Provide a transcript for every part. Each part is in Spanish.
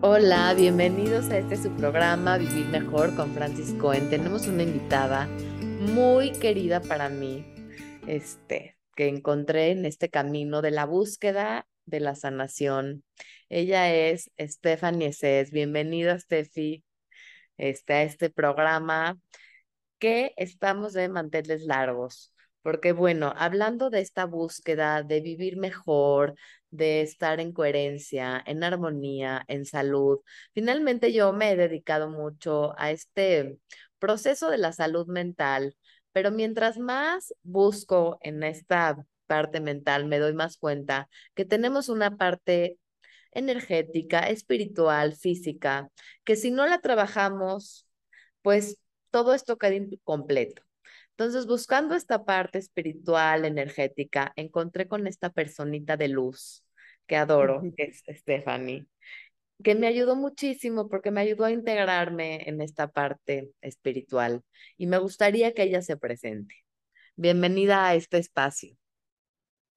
Hola, bienvenidos a este su programa Vivir Mejor con Francis Cohen. Tenemos una invitada muy querida para mí, este, que encontré en este camino de la búsqueda de la sanación. Ella es Stephanie Eses. Bienvenida, Steffi, este, a este programa que estamos de manteles largos. Porque bueno, hablando de esta búsqueda de vivir mejor, de estar en coherencia, en armonía, en salud. Finalmente yo me he dedicado mucho a este proceso de la salud mental, pero mientras más busco en esta parte mental, me doy más cuenta que tenemos una parte energética, espiritual, física, que si no la trabajamos, pues todo esto queda incompleto. Entonces, buscando esta parte espiritual, energética, encontré con esta personita de luz que adoro, que es Stephanie, que me ayudó muchísimo porque me ayudó a integrarme en esta parte espiritual y me gustaría que ella se presente. Bienvenida a este espacio.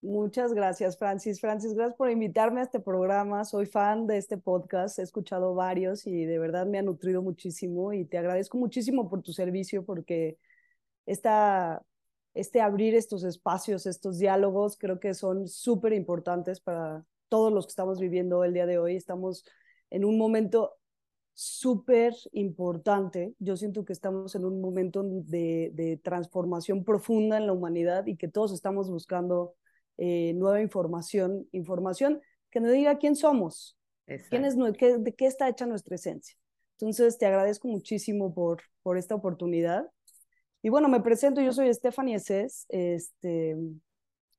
Muchas gracias, Francis. Francis, gracias por invitarme a este programa. Soy fan de este podcast, he escuchado varios y de verdad me ha nutrido muchísimo y te agradezco muchísimo por tu servicio porque esta, este abrir estos espacios, estos diálogos, creo que son súper importantes para todos los que estamos viviendo el día de hoy. Estamos en un momento súper importante. Yo siento que estamos en un momento de, de, transformación profunda en la humanidad y que todos estamos buscando eh, nueva información, información que nos diga quién somos, quién es, qué, de qué está hecha nuestra esencia. Entonces, te agradezco muchísimo por, por esta oportunidad y bueno, me presento, yo soy Stephanie Eses, este,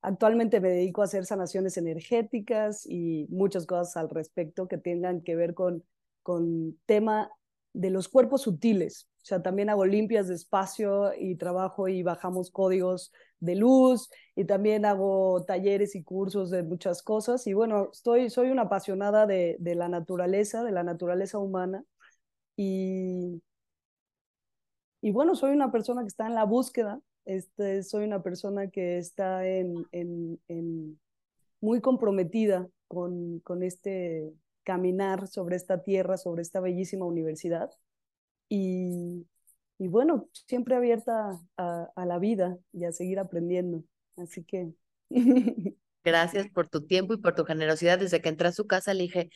actualmente me dedico a hacer sanaciones energéticas y muchas cosas al respecto que tengan que ver con, con tema de los cuerpos sutiles. O sea, también hago limpias de espacio y trabajo y bajamos códigos de luz y también hago talleres y cursos de muchas cosas. Y bueno, estoy, soy una apasionada de, de la naturaleza, de la naturaleza humana. Y, y bueno, soy una persona que está en la búsqueda, este, soy una persona que está en, en, muy comprometida con, con este caminar sobre esta tierra, sobre esta bellísima universidad. Y, y bueno, siempre abierta a, a, la vida y a seguir aprendiendo. Así que... Gracias por tu tiempo y por tu generosidad. Desde que entré a su casa le dije,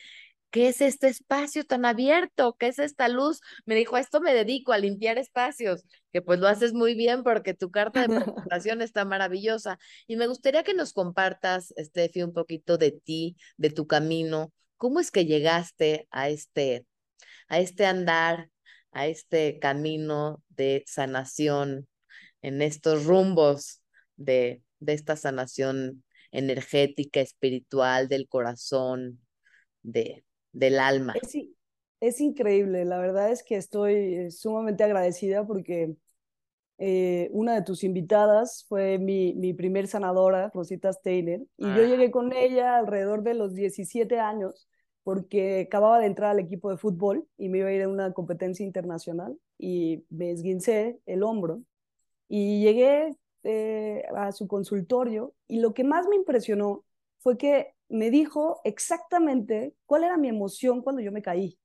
¿qué es este espacio tan abierto? ¿Qué es esta luz? Me dijo, a esto me dedico, a limpiar espacios, que pues lo haces muy bien porque tu carta de presentación está maravillosa. Y me gustaría que nos compartas, Steffi, un poquito de ti, de tu camino. ¿Cómo es que llegaste a este, a este andar, a este camino de sanación, en estos rumbos de, de esta sanación energética, espiritual, del corazón, de, del alma. Es, increíble, la verdad es que estoy eh, sumamente agradecida porque eh, una de tus invitadas fue mi, mi primer sanadora, Rosita Steiner, y yo ah. llegué con ella alrededor de los 17 años porque acababa de entrar al equipo de fútbol y me iba a ir a una competencia internacional y me esguincé el hombro y llegué eh, a su consultorio y lo que más me impresionó fue que me dijo exactamente cuál era mi emoción cuando yo me caí.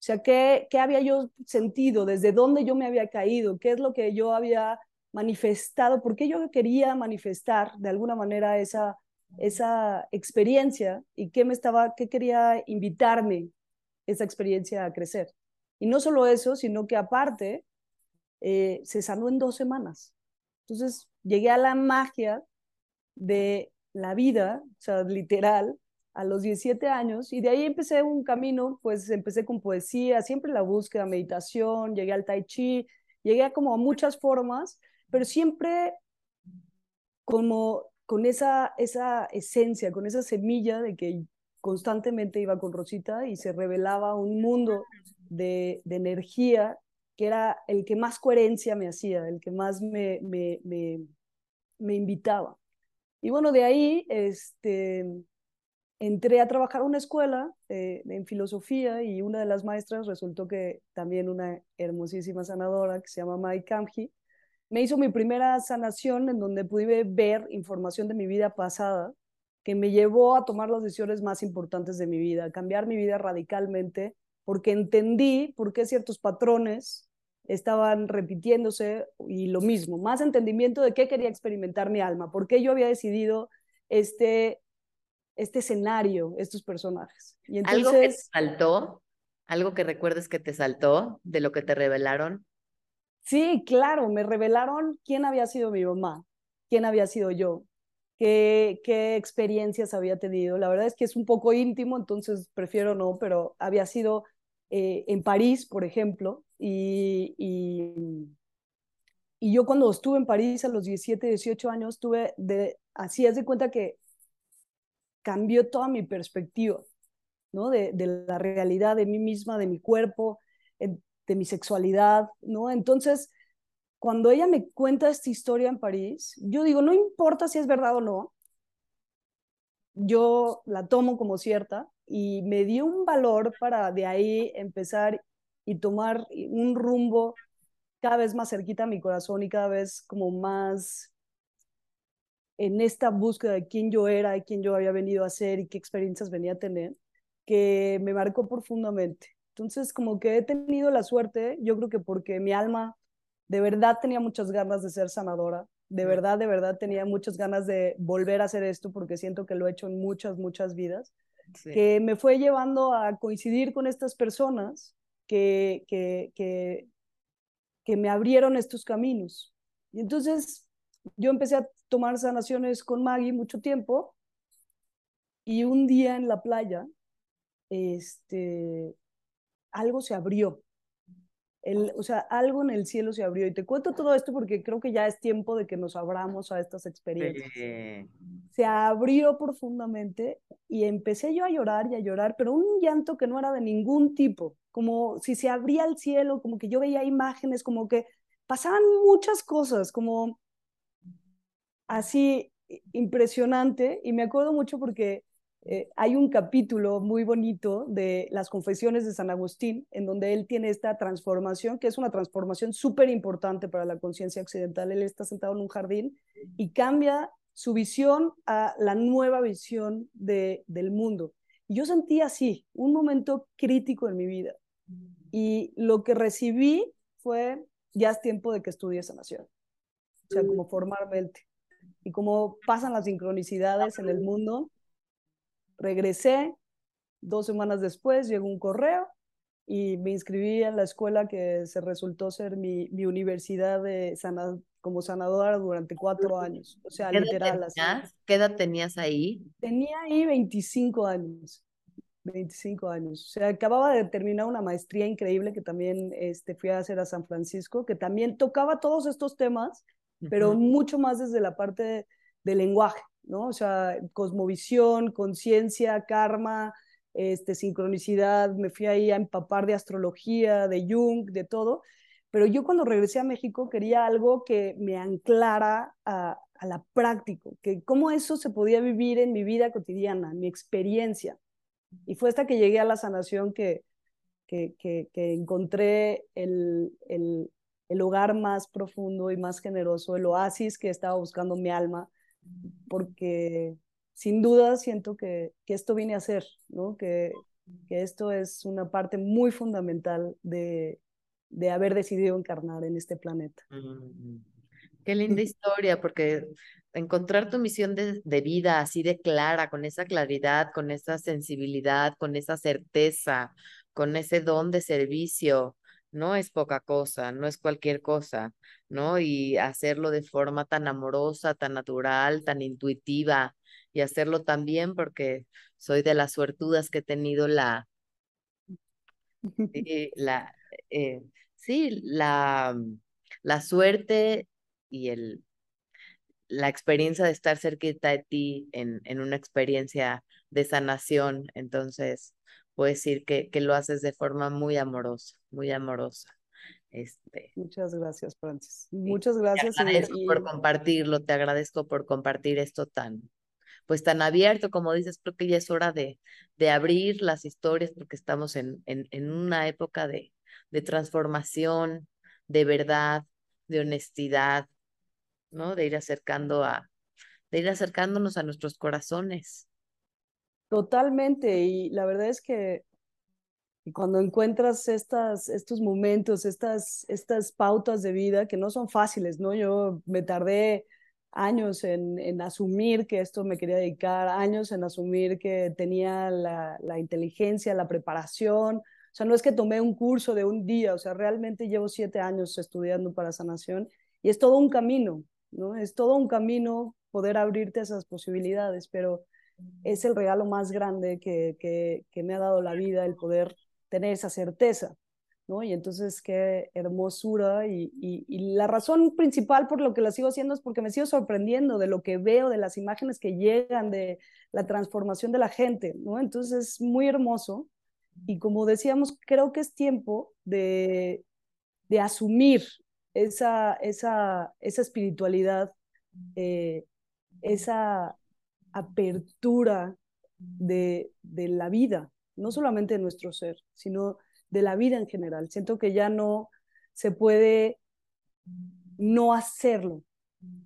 O sea, qué, qué había yo sentido, desde dónde yo me había caído, qué es lo que yo había manifestado, por qué yo quería manifestar de alguna manera esa, esa experiencia y qué me estaba, qué quería invitarme esa experiencia a crecer. Y no solo eso, sino que aparte eh, se sanó en dos semanas. Entonces llegué a la magia de la vida, o sea, literal, a los 17 años y de ahí empecé un camino, pues empecé con poesía, siempre la búsqueda, meditación, llegué al tai chi, llegué a como a muchas formas, pero siempre como con esa, esa esencia, con esa semilla de que constantemente iba con Rosita y se revelaba un mundo de, de energía que era el que más coherencia me hacía, el que más me, me, me, me invitaba. Y bueno, de ahí este, entré a trabajar a una escuela eh, en filosofía y una de las maestras resultó que también una hermosísima sanadora que se llama Mai Kamji, me hizo mi primera sanación en donde pude ver información de mi vida pasada que me llevó a tomar las decisiones más importantes de mi vida, a cambiar mi vida radicalmente, porque entendí por qué ciertos patrones estaban repitiéndose y lo mismo, más entendimiento de qué quería experimentar mi alma, por qué yo había decidido este, este escenario, estos personajes. Y entonces, ¿Algo que te saltó? ¿Algo que recuerdes que te saltó de lo que te revelaron? Sí, claro, me revelaron quién había sido mi mamá, quién había sido yo, qué, qué experiencias había tenido. La verdad es que es un poco íntimo, entonces prefiero no, pero había sido eh, en París, por ejemplo, y, y, y, yo cuando estuve en París a los 17, 18 años, tuve de, así es de cuenta que cambió toda mi perspectiva, ¿no? De, de la realidad de mí misma, de mi cuerpo, de mi sexualidad, ¿no? Entonces, cuando ella me cuenta esta historia en París, yo digo, no importa si es verdad o no, yo la tomo como cierta y me dio un valor para de ahí empezar y tomar un rumbo cada vez más cerquita a mi corazón y cada vez como más en esta búsqueda de quién yo era y quién yo había venido a ser y qué experiencias venía a tener, que me marcó profundamente. Entonces, como que he tenido la suerte, yo creo que porque mi alma de verdad tenía muchas ganas de ser sanadora, de verdad, de verdad tenía muchas ganas de volver a hacer esto porque siento que lo he hecho en muchas, muchas vidas, que me fue llevando a coincidir con estas personas que, que, que, que me abrieron estos caminos. Y entonces yo empecé a tomar sanaciones con Maggie mucho tiempo y un día en la playa, este, algo se abrió el, o sea, algo en el cielo se abrió. Y te cuento todo esto porque creo que ya es tiempo de que nos abramos a estas experiencias. Se abrió profundamente y empecé yo a llorar y a llorar, pero un llanto que no era de ningún tipo, como si se abría el cielo, como que yo veía imágenes, como que pasaban muchas cosas, como así impresionante. Y me acuerdo mucho porque eh, hay un capítulo muy bonito de las confesiones de San Agustín, en donde él tiene esta transformación, que es una transformación súper importante para la conciencia occidental. Él está sentado en un jardín y cambia su visión a la nueva visión de, del mundo. Yo sentí así, un momento crítico en mi vida. Y lo que recibí fue, ya es tiempo de que estudie sanación. O sea, como formalmente. Y como pasan las sincronicidades en el mundo, Regresé, dos semanas después llegó un correo y me inscribí en la escuela que se resultó ser mi, mi universidad de sana, como sanadora durante cuatro años. O sea, literal. ¿Qué edad tenías ahí? Tenía ahí 25 años. 25 años. O sea, acababa de terminar una maestría increíble que también este, fui a hacer a San Francisco, que también tocaba todos estos temas, pero mucho más desde la parte del lenguaje. ¿No? O sea, cosmovisión, conciencia, karma, este, sincronicidad, me fui ahí a empapar de astrología, de Jung, de todo. Pero yo cuando regresé a México quería algo que me anclara a, a la práctica, que cómo eso se podía vivir en mi vida cotidiana, mi experiencia. Y fue hasta que llegué a la sanación que, que, que, que encontré el, el, el hogar más profundo y más generoso, el oasis que estaba buscando mi alma, porque sin duda siento que, que esto viene a ser, ¿no? que, que esto es una parte muy fundamental de, de haber decidido encarnar en este planeta. Mm, qué linda historia, porque encontrar tu misión de, de, vida así de clara, con esa claridad, con esa sensibilidad, con esa certeza, con ese don de servicio, no es poca cosa, no es cualquier cosa, ¿no? Y hacerlo de forma tan amorosa, tan natural, tan intuitiva, y hacerlo también porque soy de las suertudas que he tenido la, eh, la eh, sí, la, la suerte y el, la experiencia de estar cerquita de ti en, en una experiencia de sanación. Entonces, puedo decir que, que lo haces de forma muy amorosa, muy amorosa. Este, Muchas gracias, Francis. Muchas gracias. Te agradezco por compartirlo, te agradezco por compartir esto tan, pues tan abierto, como dices, creo que ya es hora de, de abrir las historias porque estamos en, en, en una época de, de transformación, de verdad, de honestidad, ¿no? De ir acercando a, de ir acercándonos a nuestros corazones. Totalmente, y la verdad es que cuando encuentras estas, estos momentos, estas, estas pautas de vida que no son fáciles, ¿no? Yo me tardé años en, en, asumir que esto me quería dedicar, años en asumir que tenía la, la, inteligencia, la preparación. O sea, no es que tomé un curso de un día, o sea, realmente llevo siete años estudiando para sanación y es todo un camino, ¿no? Es todo un camino poder abrirte esas posibilidades, pero es el regalo más grande que, que, me ha dado la vida, el poder tener esa certeza. ¿no? Y entonces qué hermosura y, y, la razón principal por lo que la sigo haciendo es porque me sigo sorprendiendo de lo que veo, de las imágenes que llegan, de la transformación de la gente, ¿no? Entonces es muy hermoso y como decíamos, creo que es tiempo de, de asumir esa, esa, esa espiritualidad, eh, esa apertura de, de la vida, no solamente de nuestro ser, sino de la vida en general. Siento que ya no se puede no hacerlo,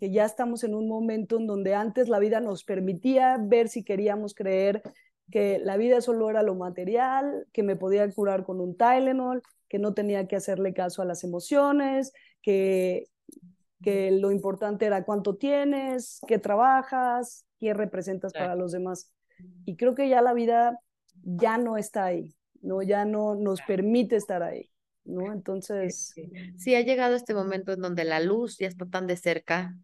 que ya estamos en un momento en donde antes la vida nos permitía ver si queríamos creer que la vida solo era lo material, que me podía curar con un Tylenol, que no tenía que hacerle caso a las emociones, que, que lo importante era cuánto tienes, qué trabajas, qué representas para los demás. Y creo que ya la vida ya no está ahí. ¿no? Ya no nos permite estar ahí, ¿no? Entonces... Sí, ha llegado este momento en donde la luz ya está tan de cerca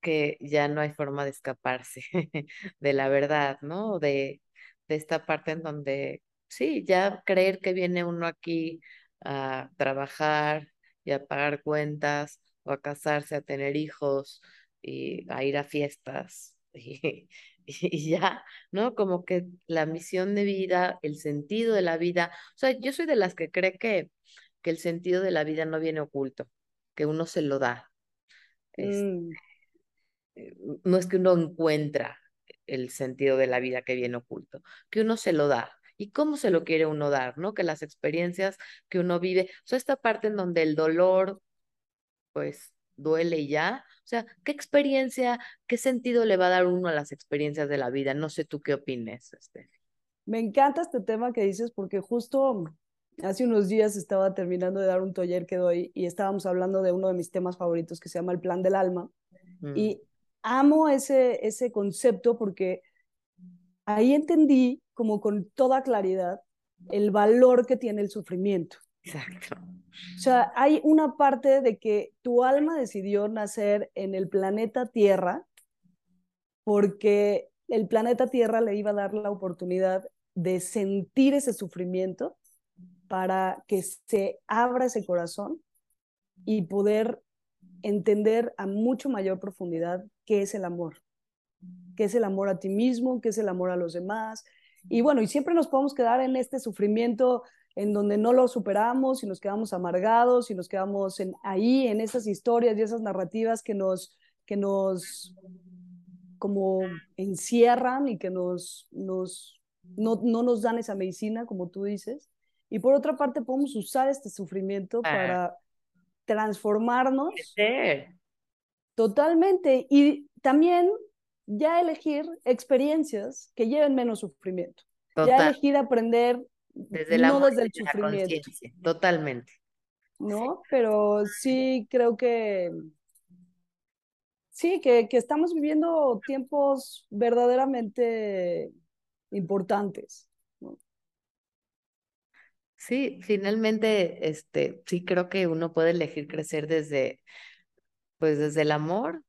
que ya no hay forma de escaparse de la verdad, ¿no? De, de esta parte en donde, sí, ya creer que viene uno aquí a trabajar y a pagar cuentas o a casarse, a tener hijos y a ir a fiestas y, y ya, ¿no? Como que la misión de vida, el sentido de la vida, o sea, yo soy de las que cree que, que el sentido de la vida no viene oculto, que uno se lo da. Mm. Eh, no es que uno encuentra el sentido de la vida que viene oculto, que uno se lo da. ¿Y cómo se lo quiere uno dar? ¿No? Que las experiencias que uno vive, o sea, esta parte en donde el dolor, pues, duele ya, o sea, ¿qué experiencia, qué sentido le va a dar uno a las experiencias de la vida? No sé tú qué opines, este. Me encanta este tema que dices porque justo hace unos días estaba terminando de dar un taller que doy y estábamos hablando de uno de mis temas favoritos que se llama el plan del alma. Y mm. amo ese, ese concepto porque ahí entendí como con toda claridad el valor que tiene el sufrimiento. Exacto. O sea, hay una parte de que tu alma decidió nacer en el planeta Tierra porque el planeta Tierra le iba a dar la oportunidad de sentir ese sufrimiento para que se abra ese corazón y poder entender a mucho mayor profundidad qué es el amor, qué es el amor a ti mismo, qué es el amor a los demás. Y bueno, y siempre nos podemos quedar en este sufrimiento en donde no lo superamos y nos quedamos amargados y nos quedamos en, ahí en esas historias y esas narrativas que nos, que nos como encierran y que nos, nos, no, no nos dan esa medicina, como tú dices. Y por otra parte, podemos usar este sufrimiento ah. para transformarnos. Totalmente. Y también ya elegir experiencias que lleven menos sufrimiento. Ya elegir aprender desde la no desde el sufrimiento. Totalmente. ¿No? Pero sí creo que sí, que, que estamos viviendo tiempos verdaderamente importantes. Sí, finalmente, este, sí creo que uno puede elegir crecer desde, pues desde el amor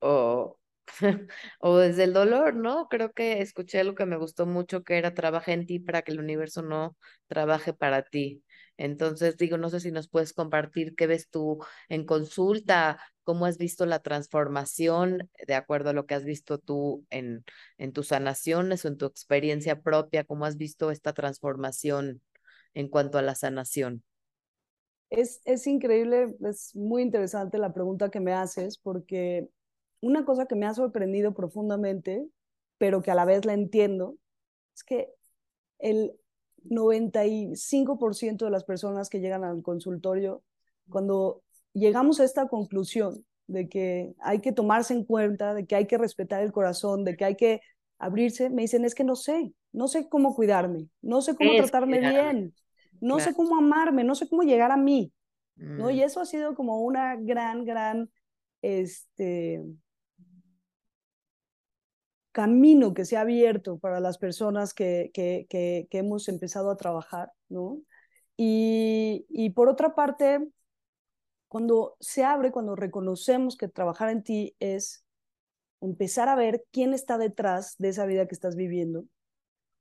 o, o desde el dolor, ¿no? Creo que escuché algo que me gustó mucho, que era trabaja en ti para que el universo no trabaje para ti. Entonces, digo, no sé si nos puedes compartir qué ves tú en consulta, cómo has visto la transformación de acuerdo a lo que has visto tú en, en tus sanaciones o en tu experiencia propia, cómo has visto esta transformación en cuanto a la sanación. Es, es increíble, es muy interesante la pregunta que me haces porque una cosa que me ha sorprendido profundamente, pero que a la vez la entiendo, es que el 95% de las personas que llegan al consultorio, cuando llegamos a esta conclusión de que hay que tomarse en cuenta, de que hay que respetar el corazón, de que hay que abrirse, me dicen, es que no sé, no sé cómo cuidarme, no sé cómo tratarme bien, no sé cómo amarme, no sé cómo llegar a mí, ¿no? Y mm. eso ha sido como una gran, gran, este, camino que se ha abierto para las personas que, que, que, hemos empezado a trabajar, ¿no? Y, y, por otra parte, cuando se abre, cuando reconocemos que trabajar en ti es empezar a ver quién está detrás de esa vida que estás viviendo. O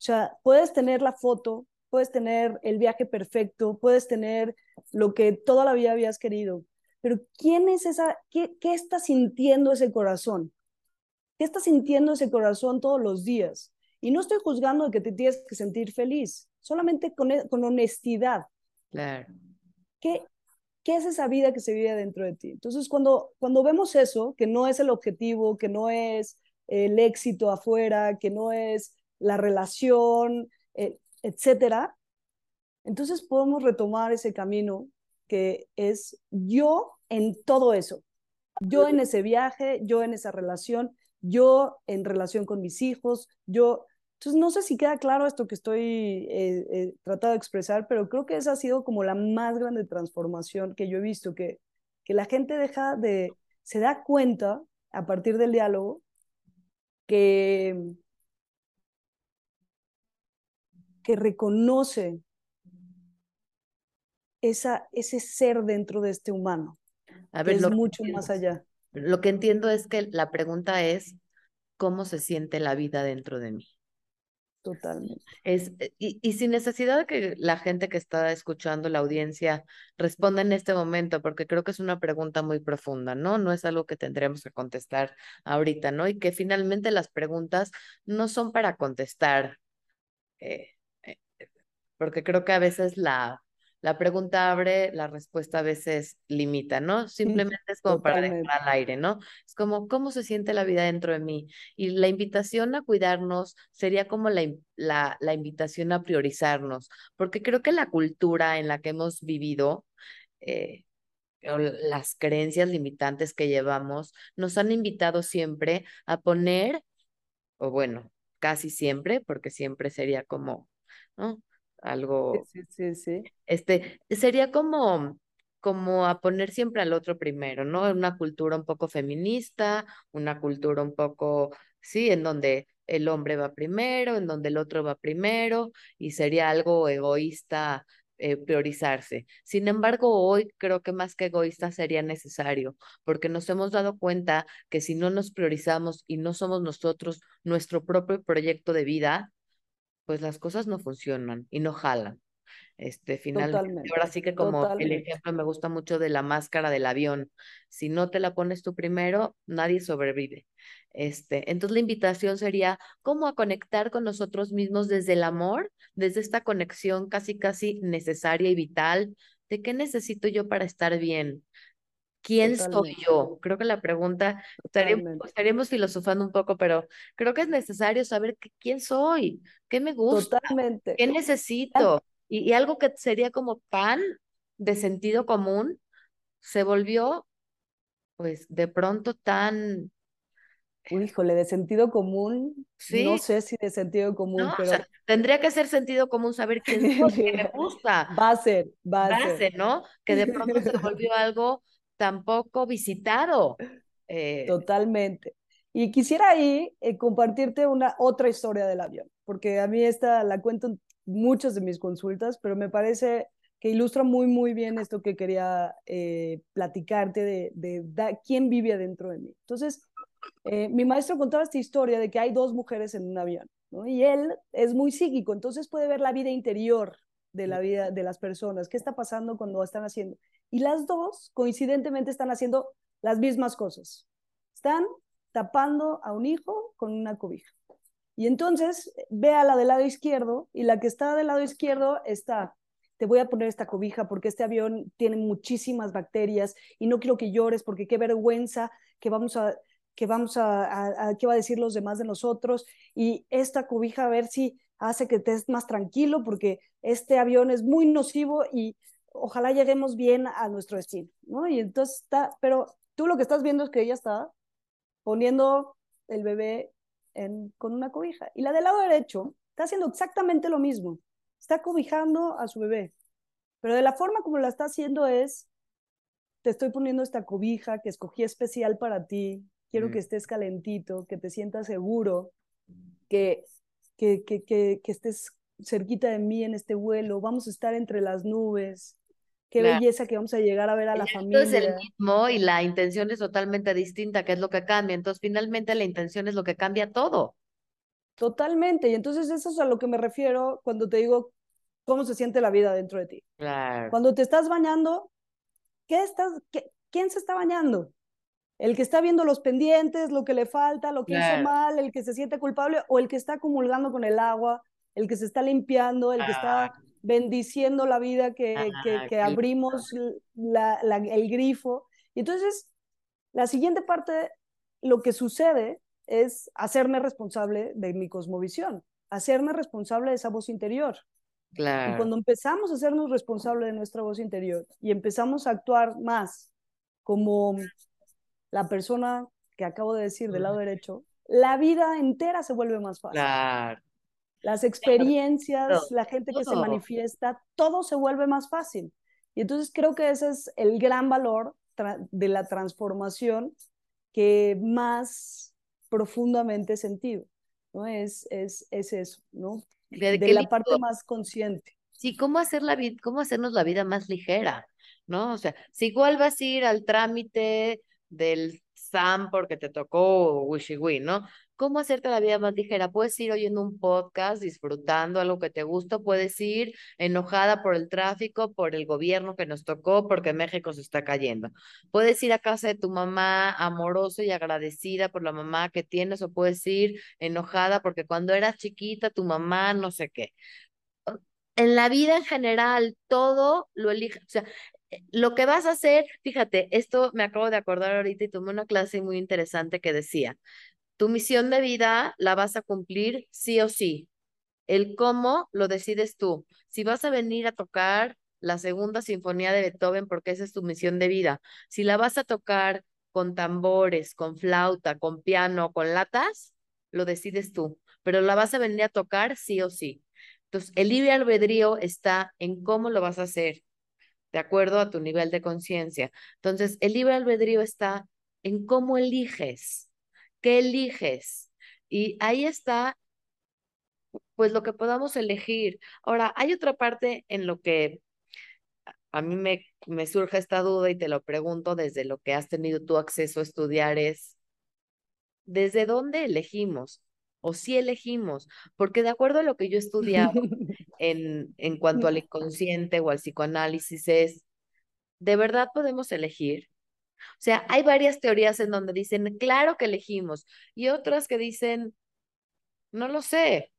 sea, puedes tener la foto, puedes tener el viaje perfecto, puedes tener lo que toda la vida habías querido, pero ¿quién es esa, qué, qué está sintiendo ese corazón? ¿Qué está sintiendo ese corazón todos los días? Y no estoy juzgando de que te tienes que sentir feliz, solamente con, e, con honestidad. Claro. ¿Qué, ¿Qué es esa vida que se vive dentro de ti? Entonces, cuando, cuando vemos eso, que no es el objetivo, que no es el éxito afuera, que no es la relación, eh, etcétera, entonces podemos retomar ese camino que es yo en todo eso. Yo en ese viaje, yo en esa relación, yo en relación con mis hijos, yo... Entonces, no sé si queda claro esto que estoy eh, eh, tratando de expresar, pero creo que esa ha sido como la más grande transformación que yo he visto, que, que la gente deja de, se da cuenta a partir del diálogo que, que reconoce esa, ese ser dentro de este humano, a ver, es mucho más allá. Lo que entiendo es que la pregunta es, ¿cómo se siente la vida dentro de mí? Totalmente. Es, eh, y, y, sin necesidad de que la gente que está escuchando, la audiencia, responda en este momento, porque creo que es una pregunta muy profunda, ¿no? No es algo que tendríamos que contestar ahorita, ¿no? Y que finalmente las preguntas no son para contestar, eh, eh, porque creo que a veces la, la pregunta abre, la respuesta a veces limita, ¿no? Simplemente es como para dejar al aire, ¿no? Es como, ¿cómo se siente la vida dentro de mí? Y la invitación a cuidarnos sería como la, la, la invitación a priorizarnos, porque creo que la cultura en la que hemos vivido, eh, las creencias limitantes que llevamos, nos han invitado siempre a poner, o bueno, casi siempre, porque siempre sería como, ¿no? Algo. Sí, sí, sí. Este, sería como, como a poner siempre al otro primero, ¿no? Una cultura un poco feminista, una cultura un poco, sí, en donde el hombre va primero, en donde el otro va primero, y sería algo egoísta eh, priorizarse. Sin embargo, hoy creo que más que egoísta sería necesario, porque nos hemos dado cuenta que si no nos priorizamos y no somos nosotros nuestro propio proyecto de vida, pues las cosas no funcionan y no jalan. Este, finalmente, ahora sí que como el ejemplo me gusta mucho de la máscara del avión, si no te la pones tú primero, nadie sobrevive. Este, entonces la invitación sería cómo a conectar con nosotros mismos desde el amor, desde esta conexión casi casi necesaria y vital de qué necesito yo para estar bien, ¿Quién soy yo? Creo que la pregunta, estaríamos, filosofando un poco, pero creo que es necesario saber quién soy, qué me gusta, Totalmente. qué necesito. Y, algo que sería como pan de sentido común, se volvió, pues, de pronto tan... híjole, de sentido común, ¿Sí? no sé si de sentido común, pero... tendría que ser sentido común saber quién soy, qué me gusta. Va a ser, va a ser. ¿no? Que de pronto se volvió algo tampoco visitado. Eh, Totalmente. Y quisiera ahí eh, compartirte una otra historia del avión, porque a mí esta la cuento en muchas de mis consultas, pero me parece que ilustra muy, muy bien esto que quería eh, platicarte de, de, quién vive adentro de mí. Entonces, mi maestro contaba esta historia de que hay dos mujeres en un avión, ¿no? y él es muy psíquico, entonces puede ver la vida interior de la vida de las personas, qué está pasando cuando están haciendo. Y las dos, coincidentemente, están haciendo las mismas cosas. Están tapando a un hijo con una cobija. Y entonces ve a la del lado izquierdo y la que está del lado izquierdo está, te voy a poner esta cobija porque este avión tiene muchísimas bacterias y no quiero que llores porque qué vergüenza que vamos a, que vamos a, a, qué va a decir los demás de nosotros y esta cobija a ver si hace que estés más tranquilo porque este avión es muy nocivo y ojalá lleguemos bien a nuestro destino, ¿no? Y entonces está, pero tú lo que estás viendo es que ella está poniendo el bebé en, con una cobija. Y la del lado derecho está haciendo exactamente lo mismo. Está cobijando a su bebé. Pero de la forma como la está haciendo es, te estoy poniendo esta cobija que escogí especial para ti. Quiero que estés calentito, que te sientas seguro, que, que, que, que, estés cerquita de mí en este vuelo. Vamos a estar entre las nubes qué belleza que vamos a llegar a ver a la familia. Es el mismo y la intención es totalmente distinta, que es lo que cambia. Entonces, finalmente la intención es lo que cambia todo. Totalmente. Y entonces eso es a lo que me refiero cuando te digo cómo se siente la vida dentro de ti. Claro. Cuando te estás bañando, ¿qué estás, ¿quién se está bañando? El que está viendo los pendientes, lo que le falta, lo que hizo mal, el que se siente culpable o el que está comulgando con el agua, el que se está limpiando, el que está bendiciendo la vida que, que, abrimos la, el grifo. Y entonces, la siguiente parte, lo que sucede es hacerme responsable de mi cosmovisión, hacerme responsable de esa voz interior. Claro. Y cuando empezamos a hacernos responsable de nuestra voz interior y empezamos a actuar más como la persona que acabo de decir del lado derecho, la vida entera se vuelve más fácil. Claro las experiencias, la gente que se manifiesta, todo se vuelve más fácil. Y entonces creo que ese es el gran valor de la transformación que más profundamente he sentido, ¿no? Es, es, es eso, ¿no? De, la parte más consciente. Sí, ¿cómo, hacer la cómo hacernos la vida más ligera, ¿no? O sea, si igual vas a ir al trámite del SAM porque te tocó Wishiwi, ¿no? ¿Cómo hacerte la vida más ligera? Puedes ir oyendo un podcast, disfrutando algo que te gusta, puedes ir enojada por el tráfico, por el gobierno que nos tocó, porque México se está cayendo. Puedes ir a casa de tu mamá amorosa y agradecida por la mamá que tienes, o puedes ir enojada porque cuando eras chiquita tu mamá no sé qué. En la vida en general, todo lo elige, o sea, eh, lo que vas a hacer, fíjate, esto me acabo de acordar ahorita y tomé una clase muy interesante que decía, tu misión de vida la vas a cumplir sí o sí. El cómo lo decides tú. Si vas a venir a tocar la segunda sinfonía de Beethoven porque esa es tu misión de vida, si la vas a tocar con tambores, con flauta, con piano, con latas, lo decides tú, pero la vas a venir a tocar sí o sí. Entonces, el libre albedrío está en cómo lo vas a hacer, de acuerdo a tu nivel de conciencia. Entonces, el libre albedrío está en cómo eliges. ¿Qué eliges? Y ahí está, pues lo que podamos elegir. Ahora, hay otra parte en lo que a mí me, me surge esta duda y te lo pregunto desde lo que has tenido tu acceso a estudiar es, ¿desde dónde elegimos? O si elegimos, porque de acuerdo a lo que yo he estudiado en, en cuanto al inconsciente o al psicoanálisis es, ¿de verdad podemos elegir? O sea, hay varias teorías en donde dicen, claro que elegimos, y otras que dicen, no lo sé,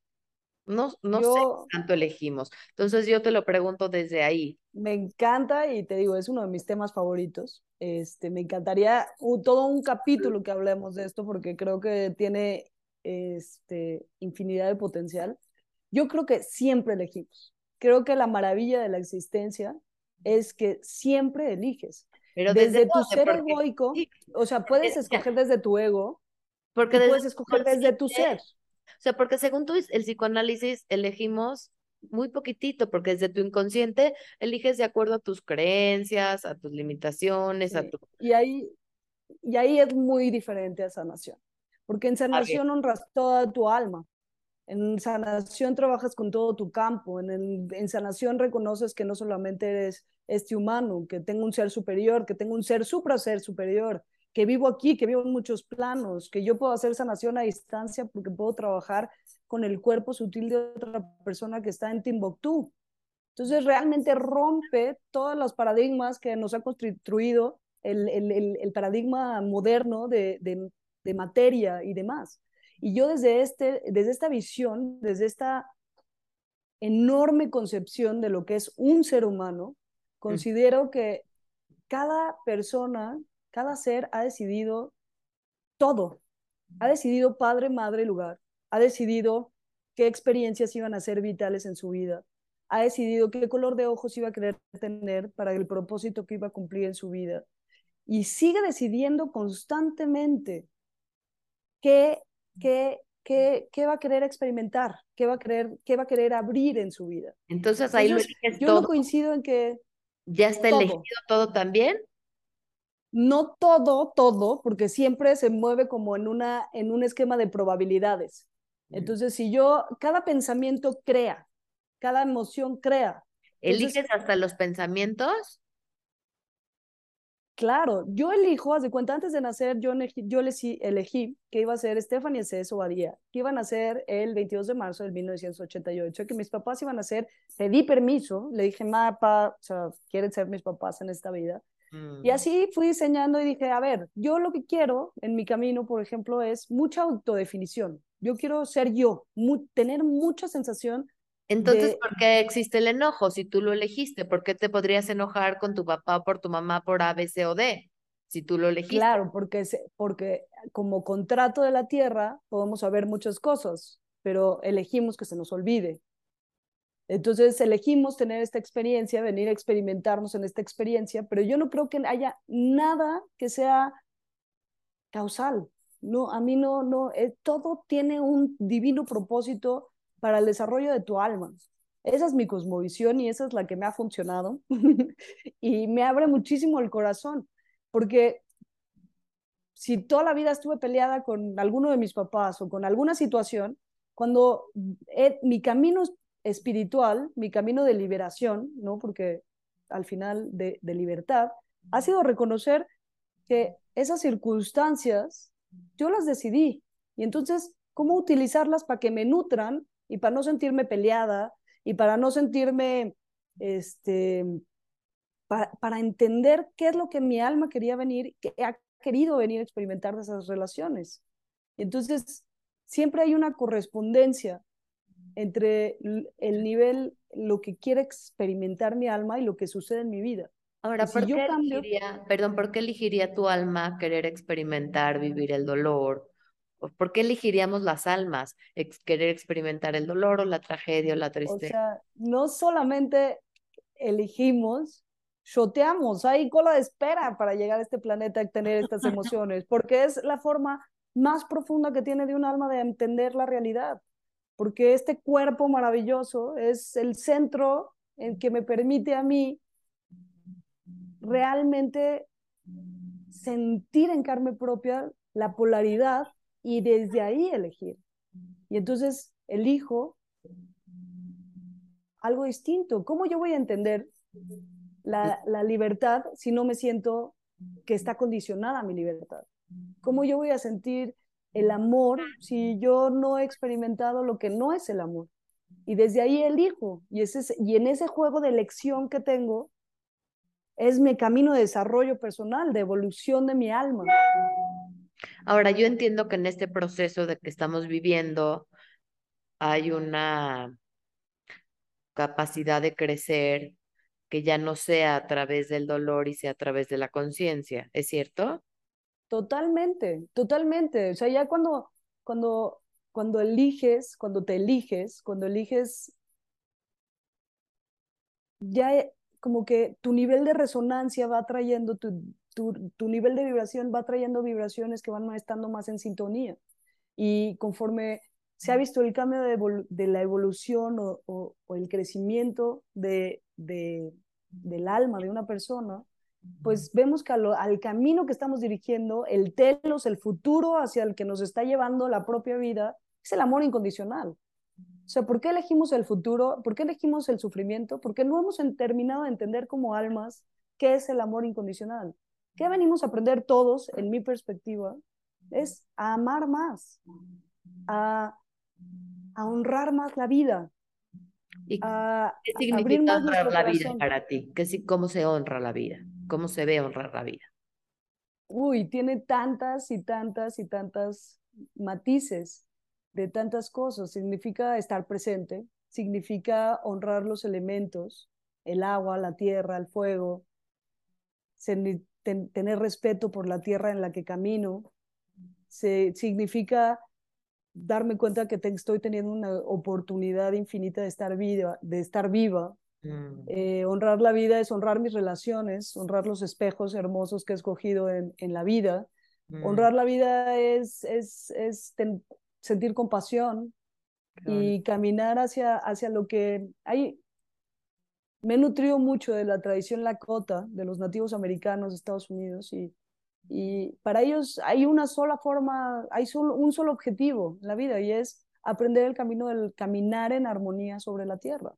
no, no sé cuánto elegimos. Entonces yo te lo pregunto desde ahí. Me encanta y te digo, es uno de mis temas favoritos. Este, me encantaría todo un capítulo que hablemos de esto porque creo que tiene este, infinidad de potencial. Yo creo que siempre elegimos. Creo que la maravilla de la existencia es que siempre eliges. Pero desde, tu ser egoico, o sea, puedes escoger desde tu ego, porque puedes escoger desde tu ser. O sea, porque según tú, el psicoanálisis elegimos muy poquitito, porque desde tu inconsciente eliges de acuerdo a tus creencias, a tus limitaciones, a tu... Y ahí, y ahí es muy diferente a sanación, porque en sanación honras toda tu alma, en sanación trabajas con todo tu campo, en, sanación reconoces que no solamente eres este humano, que tengo un ser superior, que tengo un ser supra ser superior, que vivo aquí, que vivo en muchos planos, que yo puedo hacer sanación a distancia porque puedo trabajar con el cuerpo sutil de otra persona que está en Timbuktu. Entonces realmente rompe todos los paradigmas que nos ha construido el, paradigma moderno de, de, de, materia y demás. Y yo desde, este, desde esta visión, desde esta enorme concepción de lo que es un ser humano, Considero que cada persona, cada ser ha decidido todo. Ha decidido padre, madre, lugar. Ha decidido qué experiencias iban a ser vitales en su vida. Ha decidido qué color de ojos iba a querer tener para el propósito que iba a cumplir en su vida. y sigue decidiendo constantemente qué, qué, qué, qué va a querer experimentar, qué va a querer, qué va a querer abrir en su vida. Entonces ahí lo eliges yo no coincido en que ya está elegido todo también. No todo, todo, porque siempre se mueve como en una en un esquema de probabilidades. Mm. Entonces, si yo cada pensamiento crea, cada emoción crea. ¿Eliges hasta los pensamientos? Claro, yo elijo, haz de cuenta, antes de nacer, yo, elegí, yo elegí que iba a ser Stephanie C. Obadía, que iban a ser el 22 de marzo del 1988, que mis papás iban a ser, pedí permiso, le dije, mapa, o sea, quieren ser mis papás en esta vida. Y mm. así fui diseñando y dije, a ver, yo lo que quiero en mi camino, por ejemplo, es mucha autodefinición. Yo quiero ser yo, tener mucha sensación entonces, ¿por qué existe el enojo si tú lo elegiste? ¿Por qué te podrías enojar con tu papá o por tu mamá por A, B, C o D si tú lo elegiste? Claro, porque, porque como contrato de la tierra podemos saber muchas cosas, pero elegimos que se nos olvide. Entonces elegimos tener esta experiencia, venir a experimentarnos en esta experiencia, pero yo no creo que haya nada que sea causal. No, a mí no, no, eh, todo tiene un divino propósito para el desarrollo de tu alma. Esa es mi cosmovisión y esa es la que me ha funcionado y me abre muchísimo el corazón, porque si toda la vida estuve peleada con alguno de mis papás o con alguna situación, cuando mi camino espiritual, mi camino de liberación, ¿no? Porque al final de, de libertad, ha sido reconocer que esas circunstancias yo las decidí y entonces cómo utilizarlas para que me nutran y para no sentirme peleada y para no sentirme, este, para, entender qué es lo que mi alma quería venir, que ha querido venir a experimentar de esas relaciones. Entonces, siempre hay una correspondencia entre el nivel, lo que quiere experimentar mi alma y lo que sucede en mi vida. Ahora, ¿por, qué elegiría, perdón, ¿por qué elegiría tu alma querer experimentar, vivir el dolor, ¿Por qué elegiríamos las almas? ¿Querer experimentar el dolor o la tragedia o la tristeza? O sea, no solamente elegimos, shoteamos, hay cola de espera para llegar a este planeta y tener estas emociones, porque es la forma más profunda que tiene de un alma de entender la realidad, porque este cuerpo maravilloso es el centro en que me permite a mí realmente sentir en carne propia la polaridad y desde ahí elegir. Y entonces elijo algo distinto. ¿Cómo yo voy a entender la, la, libertad si no me siento que está condicionada mi libertad? ¿Cómo yo voy a sentir el amor si yo no he experimentado lo que no es el amor? Y desde ahí elijo. Y, ese, y en ese juego de elección que tengo, es mi camino de desarrollo personal, de evolución de mi alma. Ahora, yo entiendo que en este proceso de que estamos viviendo hay una capacidad de crecer que ya no sea a través del dolor y sea a través de la conciencia, ¿es cierto? Totalmente, totalmente. O sea, ya cuando, cuando, cuando eliges, cuando te eliges, cuando eliges, ya como que tu nivel de resonancia va trayendo tu, tu, nivel de vibración va trayendo vibraciones que van estando más en sintonía. Y conforme se ha visto el cambio de, la evolución o, el crecimiento de, del alma de una persona, pues vemos que al, camino que estamos dirigiendo, el telos, el futuro hacia el que nos está llevando la propia vida, es el amor incondicional. O sea, ¿por qué elegimos el futuro? ¿Por qué elegimos el sufrimiento? Porque no hemos terminado de entender como almas qué es el amor incondicional. ¿Qué venimos a aprender todos, en mi perspectiva? Es a amar más, a, honrar más la vida. ¿Y ¿Qué significa honrar la vida para ti? ¿Qué, ¿Cómo se honra la vida? ¿Cómo se ve honrar la vida? Uy, tiene tantas y tantas y tantas matices de tantas cosas. Significa estar presente, significa honrar los elementos, el agua, la tierra, el fuego, tener respeto por la tierra en la que camino, se, significa darme cuenta que estoy teniendo una oportunidad infinita de estar viva, de estar viva Mm. Eh, honrar la vida es honrar mis relaciones, honrar los espejos hermosos que he escogido en, en la vida. Mm. Honrar la vida es, es, es sentir compasión y caminar hacia, hacia lo que hay. Me he nutrido mucho de la tradición Lakota, de los nativos americanos de Estados Unidos, y, y para ellos hay una sola forma, hay un solo objetivo en la vida, y es aprender el camino del caminar en armonía sobre la tierra.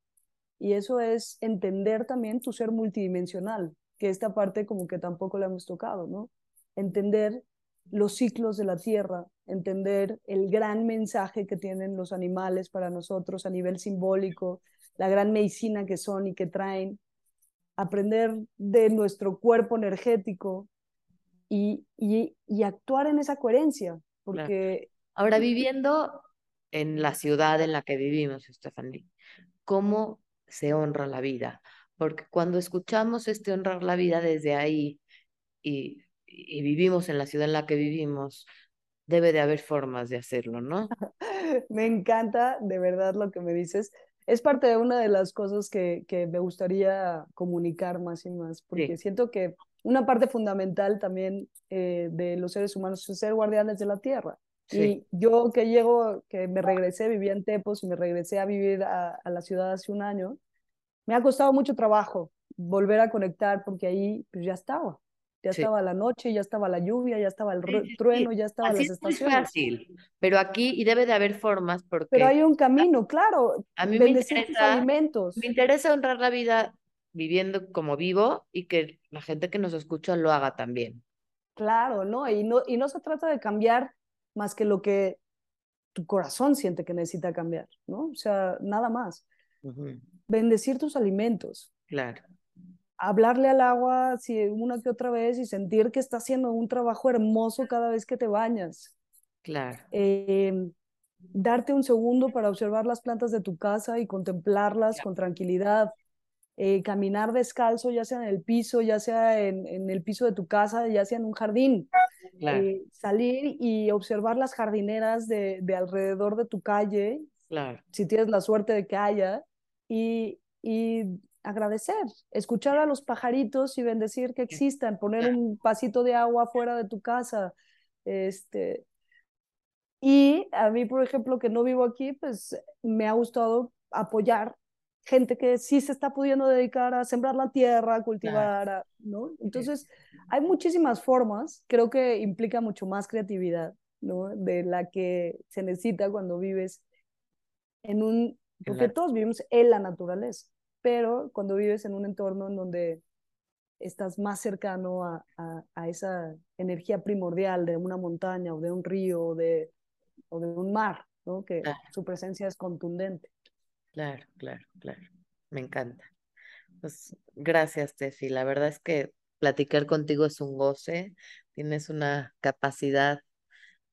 Y eso es entender también tu ser multidimensional, que esta parte como que tampoco le hemos tocado, ¿no? Entender los ciclos de la tierra, entender el gran mensaje que tienen los animales para nosotros a nivel simbólico, la gran medicina que son y que traen, aprender de nuestro cuerpo energético y, y, actuar en esa coherencia, porque... Ahora, viviendo en la ciudad en la que vivimos, Stephanie, ¿cómo se honra la vida? Porque cuando escuchamos este honrar la vida desde ahí y y vivimos en la ciudad en la que vivimos, debe de haber formas de hacerlo, ¿no? me encanta de verdad lo que me dices. Es parte de una de las cosas que, que me gustaría comunicar más y más, porque siento que una parte fundamental también eh, de los seres humanos es ser guardianes de la tierra. Y yo que llego, que me regresé, vivía en Tepos y me regresé a vivir a, a la ciudad hace un año, me ha costado mucho trabajo volver a conectar porque ahí pues ya estaba ya estaba la noche, ya estaba la lluvia, ya estaba el trueno, ya estaban las estaciones. Es fácil, pero aquí y debe de haber formas porque... Pero hay un camino, claro. A mí me interesa, alimentos. me interesa honrar la vida viviendo como vivo y que la gente que nos escucha lo haga también. Claro, ¿no? Y no, y no se trata de cambiar más que lo que tu corazón siente que necesita cambiar, ¿no? O sea, nada más. Bendecir tus alimentos. Claro hablarle al agua si una que otra vez y sentir que está haciendo un trabajo hermoso cada vez que te bañas. Claro. Em, darte un segundo para observar las plantas de tu casa y contemplarlas con tranquilidad. Eh, caminar descalzo, ya sea en el piso, ya sea en, en, el piso de tu casa, ya sea en un jardín. Claro. Eh, salir y observar las jardineras de, de, alrededor de tu calle, claro. si tienes la suerte de que haya, y, y agradecer, escuchar a los pajaritos y bendecir que existan, poner un pasito de agua fuera de tu casa. Este, y a mí, por ejemplo, que no vivo aquí, pues me ha gustado apoyar gente que sí se está pudiendo dedicar a sembrar la tierra, a cultivar, ¿no? Entonces, hay muchísimas formas, creo que implica mucho más creatividad, ¿no? De la que se necesita cuando vives en un, porque todos vivimos en la naturaleza pero cuando vives en un entorno en donde estás más cercano a, a, esa energía primordial de una montaña o de un río o de, o de un mar, ¿no? que su presencia es contundente. Claro, claro, claro. Me encanta. Pues gracias, Tefi. La verdad es que platicar contigo es un goce. Tienes una capacidad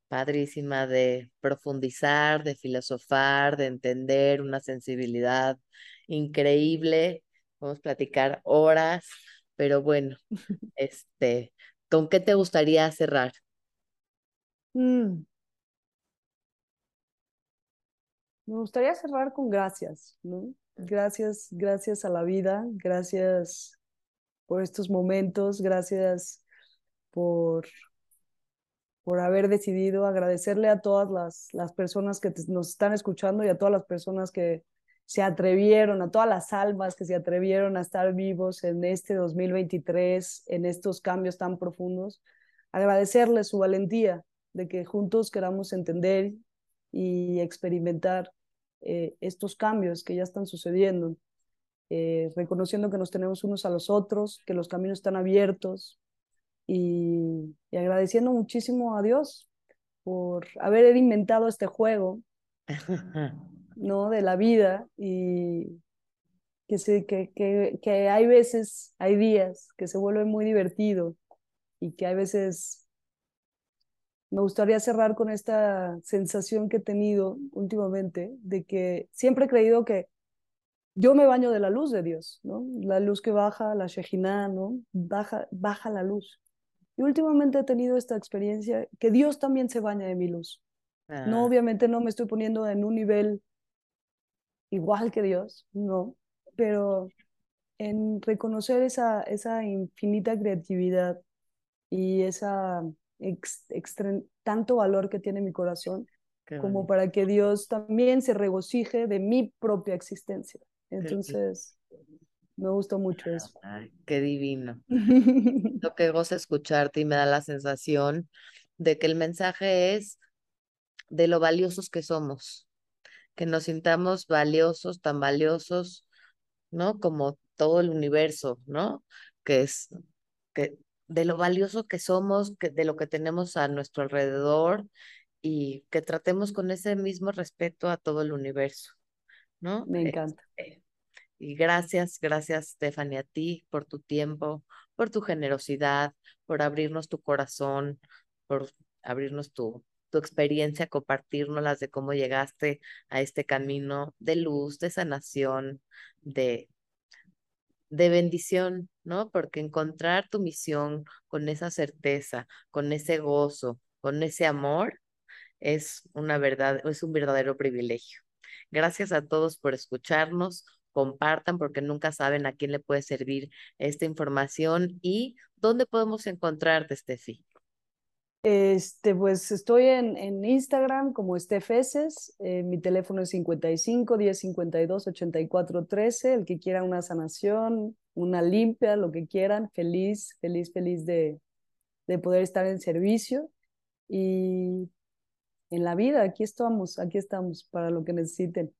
padrísima de profundizar, de filosofar, de entender, una sensibilidad increíble. Podemos platicar horas, pero bueno, este, ¿con qué te gustaría cerrar? Mm. Me gustaría cerrar con gracias. Gracias, gracias a la vida, gracias por estos momentos, gracias por por haber decidido agradecerle a todas las, las personas que nos están escuchando y a todas las personas que se atrevieron, a todas las almas que se atrevieron a estar vivos en este 2023, en estos cambios tan profundos. Agradecerles su valentía de que juntos queramos entender y experimentar eh, estos cambios que ya están sucediendo, eh, reconociendo que nos tenemos unos a los otros, que los caminos están abiertos, y, agradeciendo muchísimo a Dios por haber inventado este juego, ¿no? De la vida y que, se, que, que, que hay veces, hay días que se vuelve muy divertido y que hay veces me gustaría cerrar con esta sensación que he tenido últimamente de que siempre he creído que yo me baño de la luz de Dios, ¿no? La luz que baja, la Shejinah, ¿no? Baja, baja la luz. Y últimamente he tenido esta experiencia que Dios también se baña de mi luz. No, ah. obviamente no me estoy poniendo en un nivel igual que Dios, no, pero en reconocer esa, esa infinita creatividad y esa tanto valor que tiene mi corazón, como para que Dios también se regocije de mi propia existencia. Entonces, me gustó mucho eso. qué divino. Lo que goza escucharte y me da la sensación de que el mensaje es de lo valiosos que somos, que nos sintamos valiosos, tan valiosos, ¿no? Como todo el universo, ¿no? Que es que de lo valioso que somos, que de lo que tenemos a nuestro alrededor y que tratemos con ese mismo respeto a todo el universo, ¿no? Me encanta. Este, y gracias, gracias Stephanie a ti por tu tiempo, por tu generosidad, por abrirnos tu corazón, por abrirnos tu, tu experiencia, compartirnos de cómo llegaste a este camino de luz, de sanación, de, de bendición, ¿no? Porque encontrar tu misión con esa certeza, con ese gozo, con ese amor, es una verdad, es un verdadero privilegio. Gracias a todos por escucharnos, compartan porque nunca saben a quién le puede servir esta información y dónde podemos encontrarte, Steffi. Este, pues estoy en, en Instagram como Stefeses, eh, mi teléfono es 55 10 52 84 13, el que quiera una sanación, una limpia, lo que quieran, feliz, feliz, feliz de, de poder estar en servicio y en la vida, aquí estamos, aquí estamos para lo que necesiten.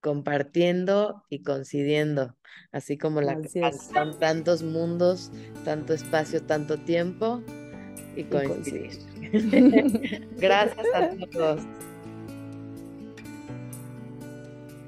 Compartiendo y coincidiendo, así como la tantos mundos, tanto espacio, tanto tiempo, y coincidir. Gracias a todos.